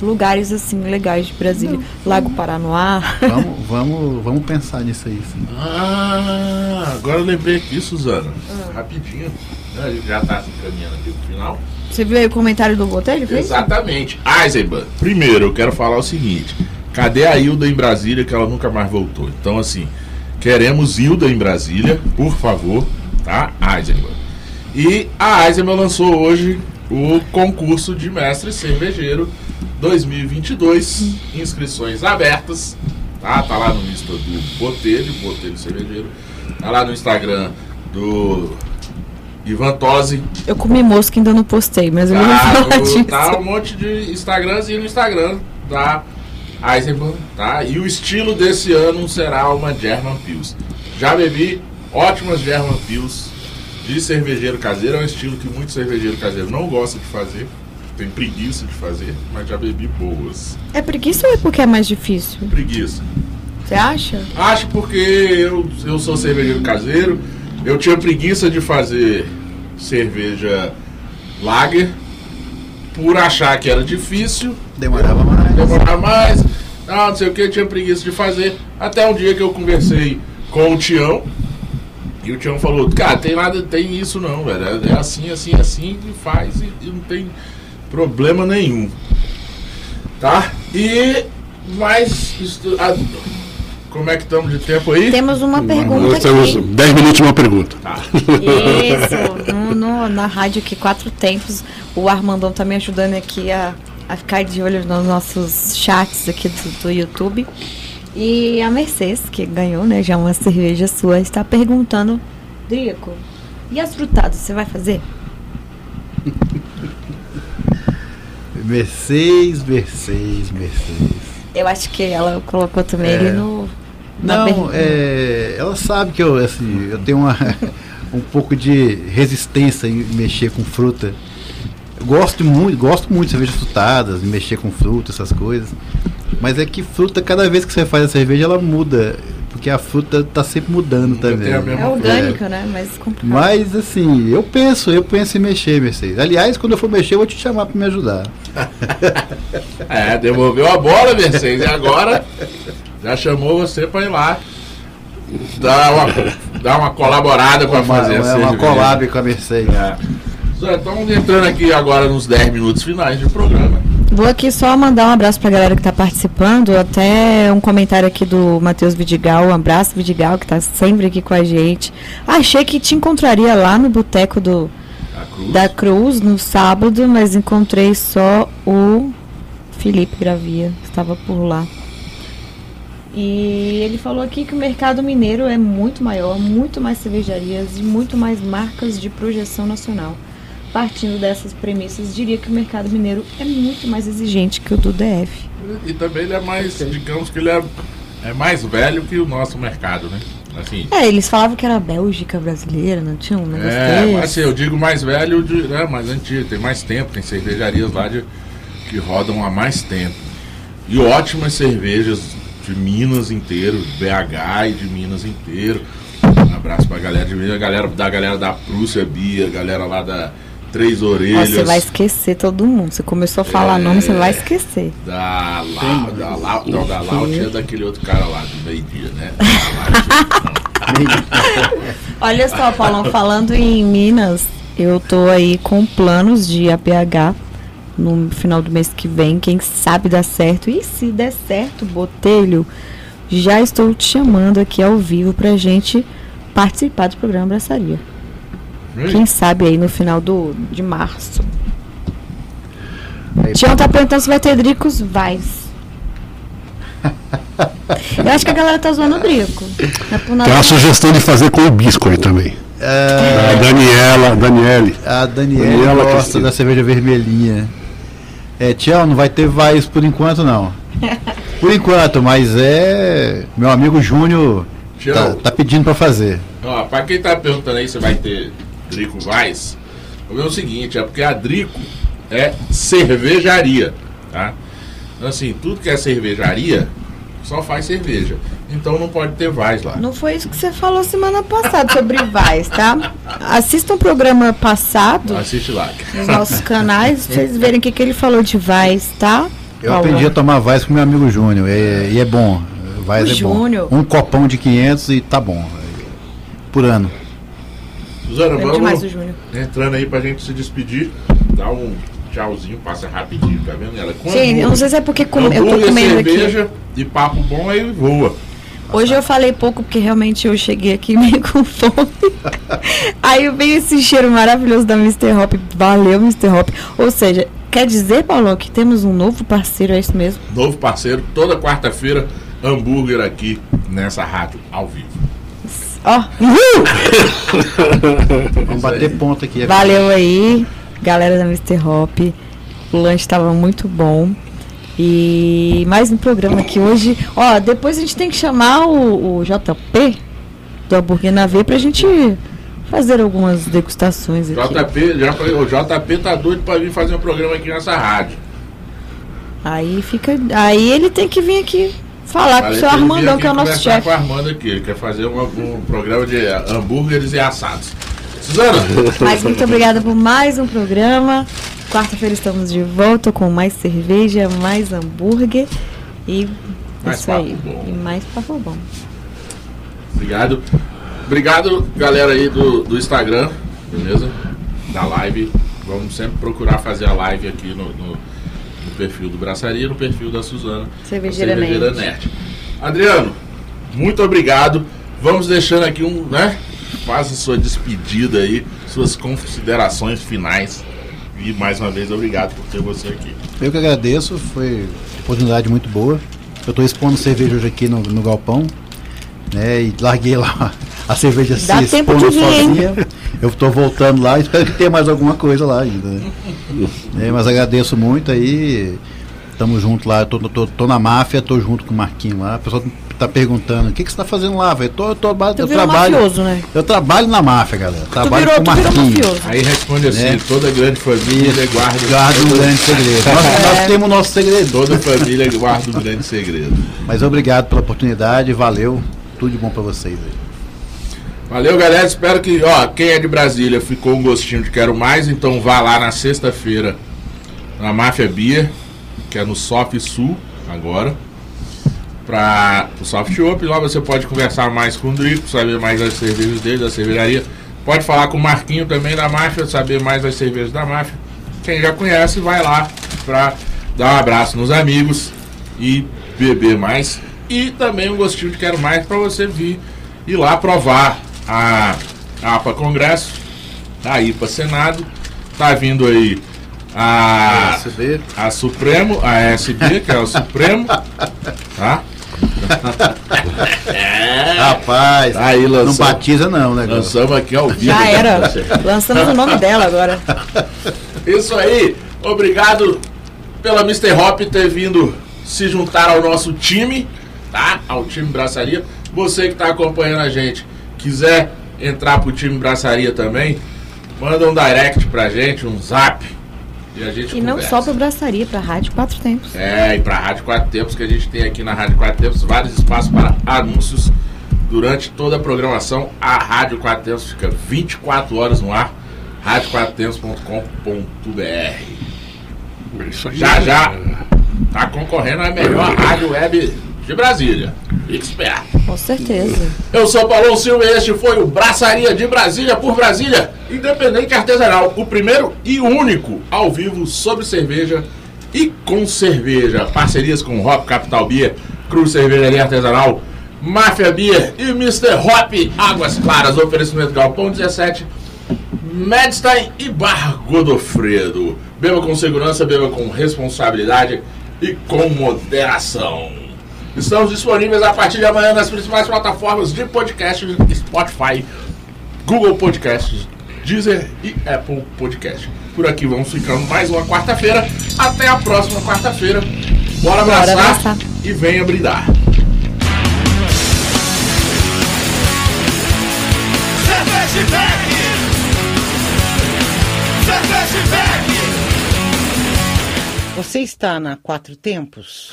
lugares assim legais de Brasília. Lago Paranoá. Vamos, vamos, vamos pensar nisso aí, sim. Ah, agora eu lembrei aqui, Suzana. Rapidinho. A gente já tá se encaminhando aqui pro final. Você viu aí o comentário do Botelho? Fez? Exatamente. Eisenbahn, primeiro eu quero falar o seguinte: cadê a Hilda em Brasília que ela nunca mais voltou? Então, assim, queremos Hilda em Brasília, por favor, tá? Eisenbahn. E a Eisenbahn lançou hoje o concurso de mestre cervejeiro 2022. Inscrições abertas, tá? Tá lá no Insta do Botelho, Botelho Cervejeiro. Tá lá no Instagram do Ivan Tosi, Eu comi mosca e ainda não postei, mas eu vou Tá, falar disso. tá um monte de Instagrams e no Instagram da Eisenbahn, tá? E o estilo desse ano será uma German Pils. Já bebi ótimas German Pils de cervejeiro caseiro, é um estilo que muito cervejeiro caseiro não gosta de fazer, tem preguiça de fazer, mas já bebi boas. É preguiça ou é porque é mais difícil? Preguiça. Você acha? Acho porque eu, eu sou cervejeiro caseiro, eu tinha preguiça de fazer cerveja lager por achar que era difícil, Demorava mais. demorar mais, ah, não sei o que, eu tinha preguiça de fazer. Até um dia que eu conversei com o Tião, e o Tião falou, cara, tem nada, tem isso não, velho. É assim, assim, assim, e faz, e, e não tem. Problema nenhum. Tá? E a- como é que estamos de tempo aí? Temos uma pergunta Nós temos aqui. 10 minutos uma pergunta. Isso, no, no- na rádio aqui, quatro tempos. O Armandão tá me ajudando aqui a, a ficar de olho nos nossos chats aqui do, do YouTube. E a Mercedes, que ganhou, né, já uma cerveja sua, está perguntando, Drico, e as frutadas, você vai fazer? Mercedes, Mercedes, Mercedes. Eu acho que ela colocou também É. ele no. Não, é, ela sabe que eu, assim, eu tenho uma, um pouco de resistência em mexer com fruta. Eu gosto muito, gosto muito de cervejas frutadas, mexer com fruta, essas coisas. Mas é que fruta, cada vez que você faz a cerveja, ela muda. Porque a fruta tá sempre mudando Nunca também. tem a mesma É né? Mas complicado. Mas assim, eu penso, eu penso em mexer, Mercedes. Aliás, quando eu for mexer, eu vou te chamar para me ajudar. É, devolveu a bola, Mercedes. E agora já chamou você para ir lá. Dar uma, dar uma colaborada para fazer a uma, uma collab com a Mercedes. É. Estamos entrando aqui agora nos 10 minutos finais do programa. Vou aqui só mandar um abraço pra galera que tá participando. Até um comentário aqui do Matheus Vidigal. Um abraço, Vidigal, que tá sempre aqui com a gente. Achei que te encontraria lá no boteco do, A Cruz. da Cruz no sábado, mas encontrei só o Felipe Gravia, que estava por lá. E ele falou aqui que o mercado mineiro é muito maior, muito mais cervejarias e muito mais marcas de projeção nacional. Partindo dessas premissas, diria que o mercado mineiro é muito mais exigente que o do DF. E também ele é mais, digamos que ele é, é mais velho que o nosso mercado, né? Assim, É, eles falavam que era a Bélgica brasileira, não tinha um negócio é, desse? mas assim, eu digo mais velho, de, né, mais antigo, tem mais tempo, tem cervejarias lá de, que rodam há mais tempo. E ótimas cervejas de Minas inteiro, BH e de Minas inteiro. Um abraço pra galera de Minas, a galera da galera da Prússia Bia, a galera lá da Três Orelhas. Você vai esquecer todo mundo. Você começou a falar É. nome, você vai esquecer. Da Lau, da Lau, não, da Laut é daquele outro cara lá do meio-dia, né? Olha só, Paulão, falando em Minas, eu tô aí com planos de APH no final do mês que vem, quem sabe dá certo. E se der certo, Botelho, já estou te chamando aqui ao vivo pra gente participar do programa Abraçaria. Quem sabe aí no final do, de março. Aí, Tião tá perguntando se vai ter Dricos Vais. Eu acho que a galera tá zoando o Drico. É. Tem uma sugestão de fazer com hibisco aí também. É, A Daniela, Daniele. a Daniela Daniela gosta Cristina. da cerveja vermelhinha. É, Tião, não vai ter vais por enquanto não. Por enquanto, mas é. Meu amigo Júnior tá, tá pedindo pra fazer. ó, pra quem tá perguntando aí se vai ter Drico Vaz, o meu é o seguinte, é porque a Drico é cervejaria, tá? Então assim, tudo que é cervejaria só faz cerveja. Então não pode ter Vaz lá. Não foi isso que você falou semana passada sobre Vais, tá? Assista um programa passado Assiste lá. nos nossos canais pra vocês verem o que, que ele falou de Vais, tá? Eu Paula? aprendi a tomar vais com meu amigo Júnior. é- e é bom. Vais O é Júnior? bom. Um copão de 500 e tá bom. Por ano. Suzana, Lembro demais vamos Júnior. entrando aí pra gente se despedir. Dá um tchauzinho, passa rapidinho, tá vendo? Ela com Gente, eu não sei se é porque com- eu tô comendo aqui. cerveja e papo bom aí voa. Hoje eu falei pouco porque realmente eu cheguei aqui meio com fome. Aí veio esse cheiro maravilhoso da Mr. Hop. Valeu, Mr. Hop. Ou seja, quer dizer, Paulo, que temos um novo parceiro, é isso mesmo? Novo parceiro, toda quarta-feira, hambúrguer aqui nessa rádio ao vivo. Ó, Vamos bater ponto aqui. valeu aí, galera da Mr. Hop. O lanche estava muito bom. E mais um programa aqui hoje. Ó, depois a gente tem que chamar o, o JP do Hambúrguer na V pra gente fazer algumas degustações aqui. JP, já falei, o JP tá doido pra vir fazer um programa aqui nessa rádio. Aí fica. Aí ele tem que vir aqui falar com o seu Armandão, que é o nosso chefe. com o Armando aqui, ele quer fazer uma- um programa de hambúrgueres e assados. Suzana, Mas muito obrigada por mais um programa. Quarta-feira estamos de volta com mais cerveja, mais hambúrguer e Mais isso aí. bom. E mais papo bom. obrigado. Obrigado, galera aí do, do Instagram, beleza? Da live. Vamos sempre procurar fazer a live aqui no, no perfil do Braçaria, no perfil da Suzana. Cervejeira da Nerd. Nerd. Adriano, muito obrigado. Vamos deixando aqui um, né? Faça sua despedida aí, suas considerações finais. E mais uma vez, obrigado por ter você aqui. Eu que agradeço, foi uma oportunidade muito boa. Eu estou expondo cerveja hoje aqui no, no galpão, né? E larguei lá a cerveja Dá se tempo expondo de vir, hein? sozinha. Eu estou voltando lá, espero que tenha mais alguma coisa lá ainda. Né? É, mas agradeço muito aí. Tamo junto lá, tô, tô, tô na máfia, tô junto com o Marquinho lá. O pessoal tá perguntando, o que, que você tá fazendo lá, velho? Tô, eu, tô, Tu eu trabalho. mafioso, né? Eu trabalho na máfia, galera. Tu Trabalho virou, com o Marquinho. Aí responde assim: Né? toda grande família guarda, Guarda um grande segredo. Nós, nós temos o nosso segredo. Toda família guarda um grande segredo. Mas obrigado pela oportunidade, valeu. Tudo de bom pra vocês aí. Valeu, galera. Espero que, ó, quem é de Brasília ficou um gostinho de quero mais, então vá lá na sexta-feira na Máfia Bia, que é no Soft Sul agora, para o Soft Up. Lá você pode conversar mais com o Drico, saber mais das cervejas dele, da cervejaria. Pode falar com o Marquinho também da Máfia, saber mais das cervejas da Máfia. Quem já conhece, vai lá para dar um abraço nos amigos e beber mais. E também um gostinho de quero mais para você vir ir lá provar a, a APA Congresso, a IPA Senado. Tá vindo aí a, a Supremo, a SB, que é o Supremo. Tá? Rapaz, Tá aí, não lançamos. batiza não, né? Lançamos aqui ao vivo. Já né, era. Lançamos o nome dela agora. Isso aí. Obrigado pela Mr. Hop ter vindo se juntar ao nosso time, tá? Ao time Braçaria. Você que está acompanhando a gente, quiser entrar pro time Braçaria também, manda um direct pra gente, um zap. E a gente E não conversa. só pra braçaria, pra rádio Quatro Tempos. É, e para a Rádio Quatro Tempos, que a gente tem aqui na Rádio Quatro Tempos vários espaços para anúncios durante toda a programação. A Rádio Quatro Tempos fica 24 horas no ar. radioquatroptempos.com.br É. Já, já. Tá concorrendo à melhor rádio web de Brasília. Fique esperto. Com certeza. Eu sou Paulo Silva e este foi o Braçaria de Brasília por Brasília, independente artesanal, o primeiro e único ao vivo sobre cerveja e com cerveja. Parcerias com Hop Capital Beer, Cruz Cervejaria Artesanal, Máfia Beer e Mr. Hop Águas Claras. Oferecimento Galpão 17, Medstein e Bar Godofredo. Beba com segurança, beba com responsabilidade e com moderação. Estamos disponíveis a partir de amanhã nas principais plataformas de podcast, Spotify, Google Podcasts, Deezer e Apple Podcast. Por aqui vamos ficando mais uma quarta-feira. Até a próxima quarta-feira. Bora Bora abraçar, abraçar. e venha brindar. Você está na Quatro Tempos?